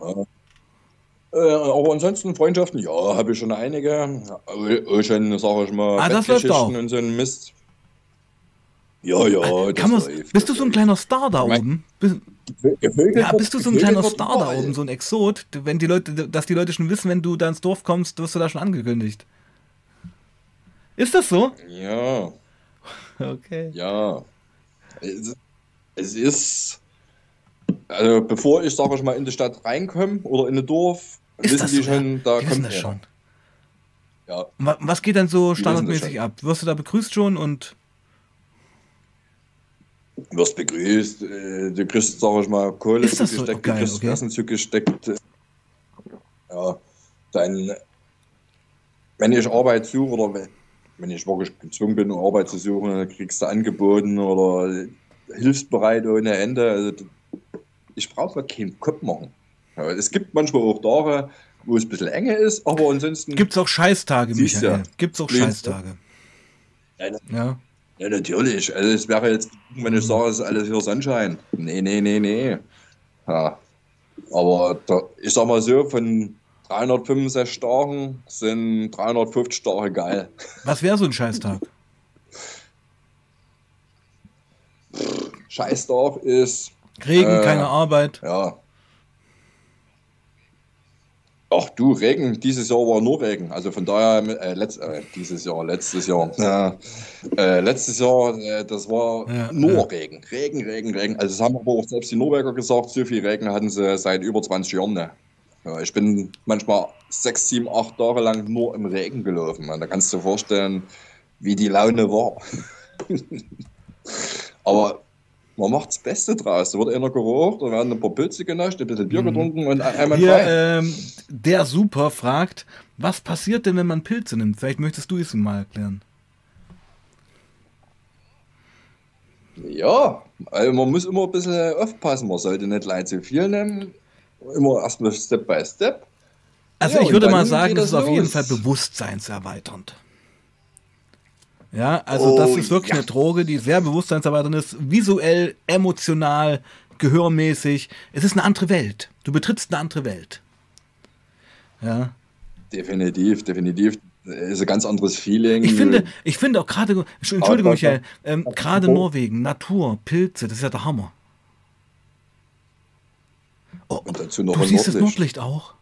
Ja. Äh, aber ansonsten Freundschaften, ja, habe ich schon einige. Auch schon, sage ich mal, ah, das läuft auch. und so ein Mist. Ja, ja, äh, Kann das läuft, bist du so ein kleiner Star da oben? Bist, ja, bist du so ein kleiner Star da oben, so ein Exot? Wenn die Leute, dass die Leute schon wissen, wenn du da ins Dorf kommst, wirst du da schon angekündigt. Ist das so? Ja. Okay. Ja. Es, es ist, also bevor ich, sag ich mal, in die Stadt reinkomme oder in ein Dorf, ist wissen die so, schon, da die kommt das schon. Ja. Was geht dann so standardmäßig ab? Wirst du da begrüßt schon und Du wirst begrüßt, äh, du kriegst, sag ich mal, Kohle zugesteckt, so? okay, du kriegst okay. Essen zugesteckt. Ja, dann, wenn ich Arbeit suche oder wenn ich wirklich gezwungen bin, Arbeit zu suchen, dann kriegst du angeboten oder hilfsbereit ohne Ende. Also, ich brauche mir keinen Kopf machen. Ja, es gibt manchmal auch Tage, wo es ein bisschen enge ist, aber ansonsten. Gibt es auch Scheißtage, Michael? Ja, Gibt es auch Scheißtage? Ja, ja. Ja, natürlich. Also es wäre jetzt, wenn ich sage, es ist alles hier Sonnenschein. Nee, nee, nee, nee. Ja. Aber da, ich sag mal so, von 365 Tagen sind 350 Tage geil. Was wäre so ein Scheißtag? Scheißtag ist. Regen, äh, keine Arbeit. Ja. Ach du, Regen, dieses Jahr war nur Regen. Also von daher, äh, letzt, äh, dieses Jahr, letztes Jahr. Ja, äh, letztes Jahr, äh, das war ja, nur. Regen. Regen, Regen, Regen. Also das haben aber auch selbst die Norweger gesagt, so viel Regen hatten sie seit über 20 Jahren. Ne? Ja, ich bin manchmal sechs, sieben, acht Tage lang nur im Regen gelaufen. Da kannst du dir vorstellen, wie die Laune war. (laughs) aber man macht das Beste draus. Da wird einer geraucht, da werden ein paar Pilze genascht, ein bisschen Bier mhm. getrunken und einmal Hier, ähm, Der Super fragt, was passiert denn, wenn man Pilze nimmt? Vielleicht möchtest du es ihm mal erklären. Ja, also man muss immer ein bisschen aufpassen. Man sollte nicht leicht zu viel nehmen. Immer erstmal Step by Step. Also ja, ich würde mal sagen, das ist los. auf jeden Fall bewusstseinserweiternd. Ja, also oh, das ist wirklich ja. eine Droge, die sehr bewusstseinserweiternd ist, visuell, emotional, gehörmäßig. Es ist eine andere Welt. Du betrittst eine andere Welt. Ja. Definitiv, definitiv. Ist ein ganz anderes Feeling. Ich finde, ich finde auch gerade, Entschuldigung, Michael, ähm, gerade Norwegen, Natur, Pilze, das ist ja der Hammer. Oh, und dazu noch du siehst Nordlicht. das Nordlicht auch?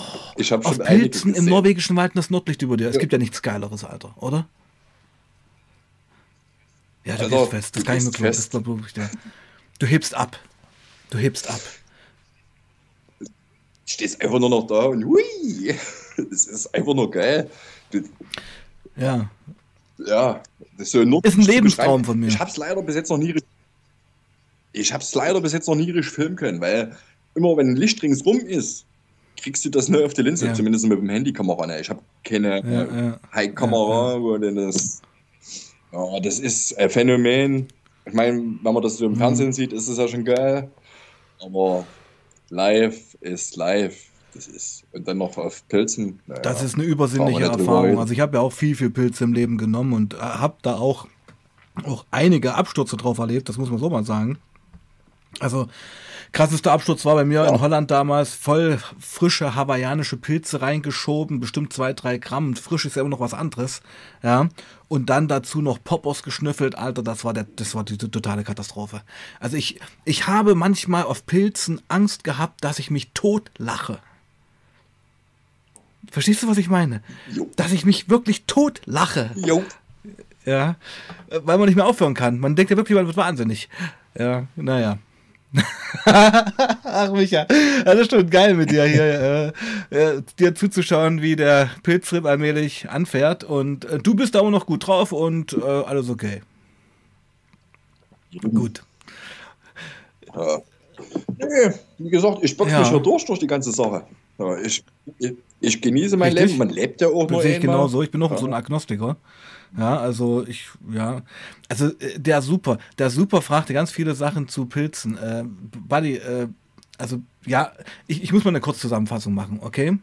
Oh, ich habe schon Pilzen im norwegischen Wald das Nordlicht über dir. Es ja. gibt ja nichts Geileres, Alter, oder? Ja, du also, gehst fest. Das kann ich mir glauben. Das ich dir. Du hebst ab. Du hebst ab. Du stehst einfach nur noch da und hui. Das ist einfach nur geil. Du, ja. Ja, das ist so ein Ist ein Lebenstraum von mir. Ich hab's leider bis jetzt noch nie ich hab's leider bis jetzt noch nie richtig filmen können, weil immer wenn ein Licht ringsrum ist, kriegst du das nur auf die Linse, ja. zumindest mit dem Handykamera. Ne? Ich habe keine ja, äh, ja. High-Kamera, wo das. Ja, das ist ein Phänomen. Ich meine, wenn man das so im mhm. Fernsehen sieht, ist es ja schon geil. Aber live ist live. Das ist, und dann noch auf Pilzen. Naja, das ist eine übersinnliche Erfahrung. Also ich habe ja auch viel, viel Pilze im Leben genommen und habe da auch, auch einige Abstürze drauf erlebt, das muss man so mal sagen. Also Krassester Absturz war bei mir ja. in Holland damals voll frische hawaiianische Pilze reingeschoben, bestimmt zwei, drei Gramm. frisch ist ja immer noch was anderes. Ja. Und dann dazu noch Popos geschnüffelt, Alter, das war der, das war die, die totale Katastrophe. Also ich, ich habe manchmal auf Pilzen Angst gehabt, dass ich mich tot lache. Verstehst du, was ich meine? Jo. Dass ich mich wirklich tot lache. Jo. Ja. Weil man nicht mehr aufhören kann. Man denkt ja wirklich, man wird wahnsinnig. Ja, naja. (laughs) Ach, Micha, das ist schon geil mit dir hier, äh, äh, dir zuzuschauen, wie der Pilztrip allmählich anfährt. Und äh, du bist da auch noch gut drauf und äh, alles okay. Gut. Ja. Nee, wie gesagt, ich boxe ja. mich hier durch durch die ganze Sache. Ja, ich, ich, ich, genieße mein Richtig. Leben. Man lebt ja auch das nur sehe ich genau so. Ich bin auch ja. so ein Agnostiker. Ja, also ich, ja, also äh, der Super, der Super fragte ganz viele Sachen zu Pilzen. Äh, Buddy, äh, also ja, ich, ich muss mal eine kurze Zusammenfassung machen, okay?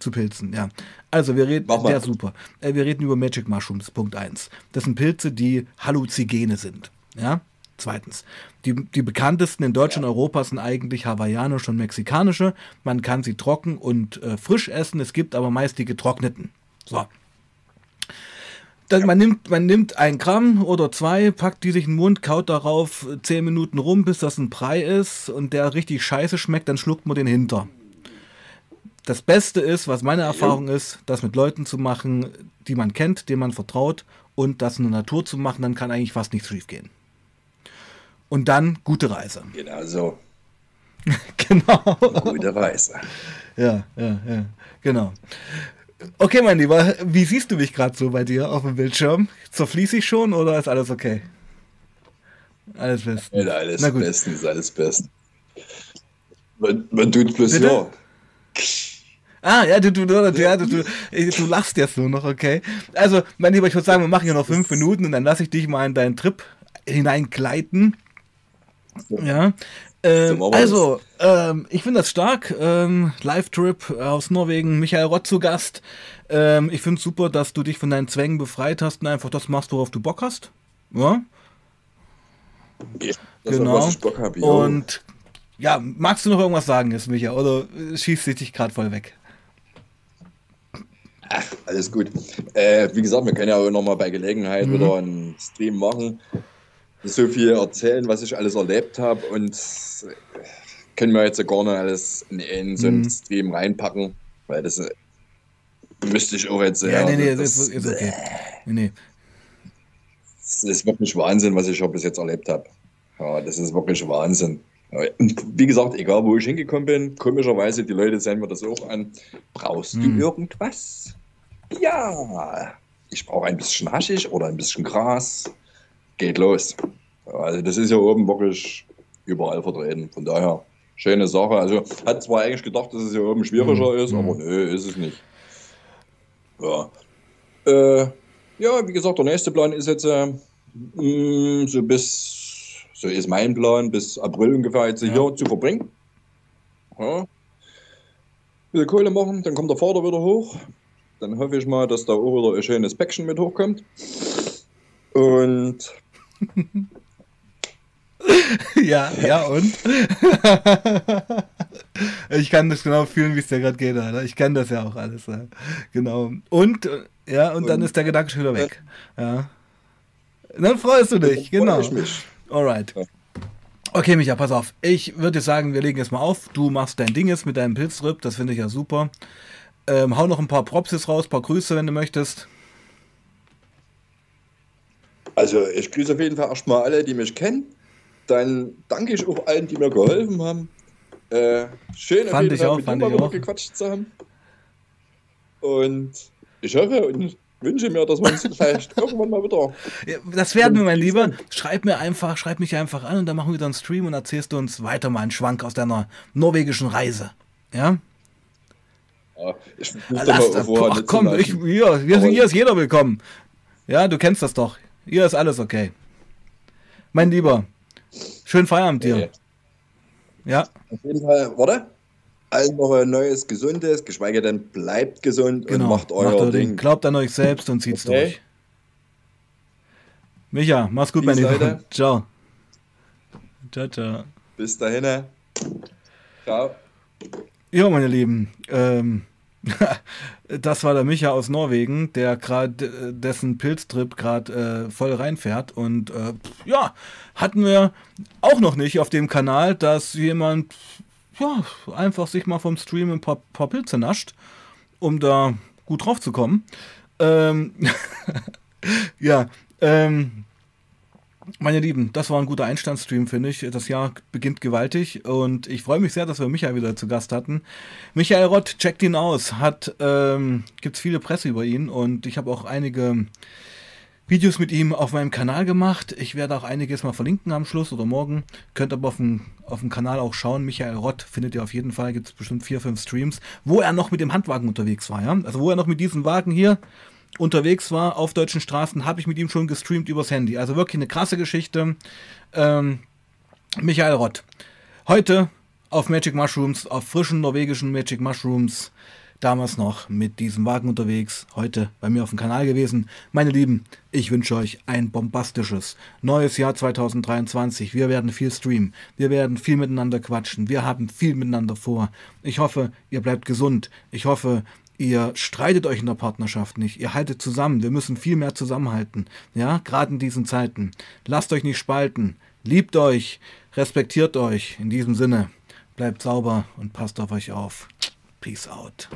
Zu Pilzen, ja. Also wir reden, der Super. Äh, wir reden über Magic Mushrooms, Punkt 1. Das sind Pilze, die Halluzigene sind, ja. Zweitens, die, die bekanntesten in Deutschland und ja. Europa sind eigentlich hawaiianische und mexikanische. Man kann sie trocken und äh, frisch essen. Es gibt aber meist die getrockneten. So. Dann, man, nimmt, man nimmt ein Gramm oder zwei, packt die sich in den Mund, kaut darauf zehn Minuten rum, bis das ein Brei ist und der richtig scheiße schmeckt, dann schluckt man den hinter. Das Beste ist, was meine Erfahrung ist, das mit Leuten zu machen, die man kennt, denen man vertraut und das in der Natur zu machen, dann kann eigentlich fast nichts schief gehen und dann gute Reise. (laughs) Genau so. genau. Gute Reise. Ja, ja, ja, genau. Okay, mein Lieber, wie siehst du mich gerade so bei dir auf dem Bildschirm? Zerfließe ich schon oder ist alles okay? Alles bestens. Alles Na gut. bestens, alles bestens. Man, man tut bloß Bitte? ja. Ah, ja, du, du, du, ja, du, du, (laughs) du lachst jetzt nur noch, okay. Also, mein Lieber, ich würde sagen, wir machen hier noch fünf Minuten und dann lasse ich dich mal in deinen Trip hineingleiten. Ja. Ähm, also, ähm, ich finde das stark. Ähm, Live-Trip aus Norwegen, Michael Rott zu Gast. Ähm, ich finde es super, dass du dich von deinen Zwängen befreit hast und einfach das machst, worauf du Bock hast. Ja. ja genau. Hab, und ja, magst du noch irgendwas sagen jetzt, Micha? Oder schießt dich gerade voll weg? Ach, alles gut. Äh, wie gesagt, wir können ja auch nochmal bei Gelegenheit mhm. wieder einen Stream machen so viel erzählen, was ich alles erlebt habe und können wir jetzt gar nicht alles in, in so einen mhm. Stream reinpacken, weil das äh, müsste ich auch jetzt. Ja, ja nee, nee, das, ist, ist okay. Nee, nee. Das ist wirklich Wahnsinn, was ich bis jetzt erlebt habe. Ja, das ist wirklich Wahnsinn. Wie gesagt, egal wo ich hingekommen bin, komischerweise, die Leute sehen mir das auch an. Brauchst hm. du irgendwas? Ja. Ich brauche ein bisschen Haschig oder ein bisschen Gras geht los. Also das ist ja oben wirklich überall vertreten. Von daher, schöne Sache. Also hat zwar eigentlich gedacht, dass es hier oben schwieriger mhm. ist, aber nö, ist es nicht. Ja. Äh, ja, wie gesagt, der nächste Plan ist jetzt äh, mh, so bis, so ist mein Plan, bis April ungefähr jetzt ja. hier zu verbringen. Ja. Will Kohle machen, dann kommt der Vater wieder hoch. Dann hoffe ich mal, dass da auch wieder ein schönes Päckchen mit hochkommt. Und (laughs) ja, ja und? (laughs) ich kann das genau fühlen, wie es dir gerade geht, Alter. Ich kenne das ja auch alles. Ja. Genau. Und, ja, und, und, dann ist der Gedanke schon wieder weg. Ja. Dann freust du dich, genau. Ich mich. Alright. Okay, Micha, pass auf. Ich würde sagen, wir legen jetzt mal auf. Du machst dein Ding jetzt mit deinem Pilztrip, das finde ich ja super. Ähm, hau noch ein paar Propsis raus, ein paar Grüße, wenn du möchtest. Also ich grüße auf jeden Fall erstmal alle, die mich kennen. Dann danke ich auch allen, die mir geholfen haben. Äh, schön, fand auf jeden Fall auch, mit fand gequatscht zu haben. Und ich hoffe und wünsche mir, dass wir uns (laughs) vielleicht irgendwann mal wieder. Ja, das werden wir, mein Lieber. Schreib mir einfach, schreib mich einfach an und dann machen wir wieder einen Stream und erzählst du uns weiter mal einen Schwank aus deiner norwegischen Reise. Ja? Ja, ich Lass, boah, komm, ich, hier, hier, hier ist jeder willkommen. Ja, du kennst das doch. Hier ist alles okay. Mein Lieber, schönen Feierabend dir. Ja. Auf jeden Fall, warte. Allen noch ein neues, gesundes, geschweige denn bleibt gesund genau, und macht euer macht Ding. Ding. Glaubt an euch selbst und zieht's okay. durch. Micha, mach's gut, Peace, mein Lieber. (laughs) Ciao. Ciao, ciao. Bis dahin. Ciao. Ja, meine Lieben. Ähm, das war der Micha aus Norwegen, der gerade dessen Pilztrip gerade äh, voll reinfährt. Und äh, ja, hatten wir auch noch nicht auf dem Kanal, dass jemand ja, einfach sich mal vom Stream ein paar, paar Pilze nascht, um da gut drauf zu kommen. Ähm, (laughs) ja, ähm, meine Lieben, das war ein guter Einstandsstream, finde ich. Das Jahr beginnt gewaltig und ich freue mich sehr, dass wir Michael wieder zu Gast hatten. Michael Rott, checkt ihn aus. Hat, ähm, gibt's viele Presse über ihn und ich habe auch einige Videos mit ihm auf meinem Kanal gemacht. Ich werde auch einiges mal verlinken am Schluss oder morgen. Könnt aber auf dem, auf dem Kanal auch schauen. Michael Rott findet ihr auf jeden Fall. Gibt es bestimmt vier, fünf Streams, wo er noch mit dem Handwagen unterwegs war. Ja? Also wo er noch mit diesem Wagen hier unterwegs war auf deutschen Straßen, habe ich mit ihm schon gestreamt übers Handy. Also wirklich eine krasse Geschichte. Ähm, Michael Rott. Heute auf Magic Mushrooms, auf frischen norwegischen Magic Mushrooms damals noch mit diesem Wagen unterwegs, heute bei mir auf dem Kanal gewesen. Meine Lieben, ich wünsche euch ein bombastisches neues Jahr 2023. Wir werden viel streamen, wir werden viel miteinander quatschen, wir haben viel miteinander vor. Ich hoffe, ihr bleibt gesund. Ich hoffe, ihr streitet euch in der Partnerschaft nicht, ihr haltet zusammen, wir müssen viel mehr zusammenhalten, ja, gerade in diesen Zeiten. Lasst euch nicht spalten, liebt euch, respektiert euch, in diesem Sinne, bleibt sauber und passt auf euch auf. Peace out.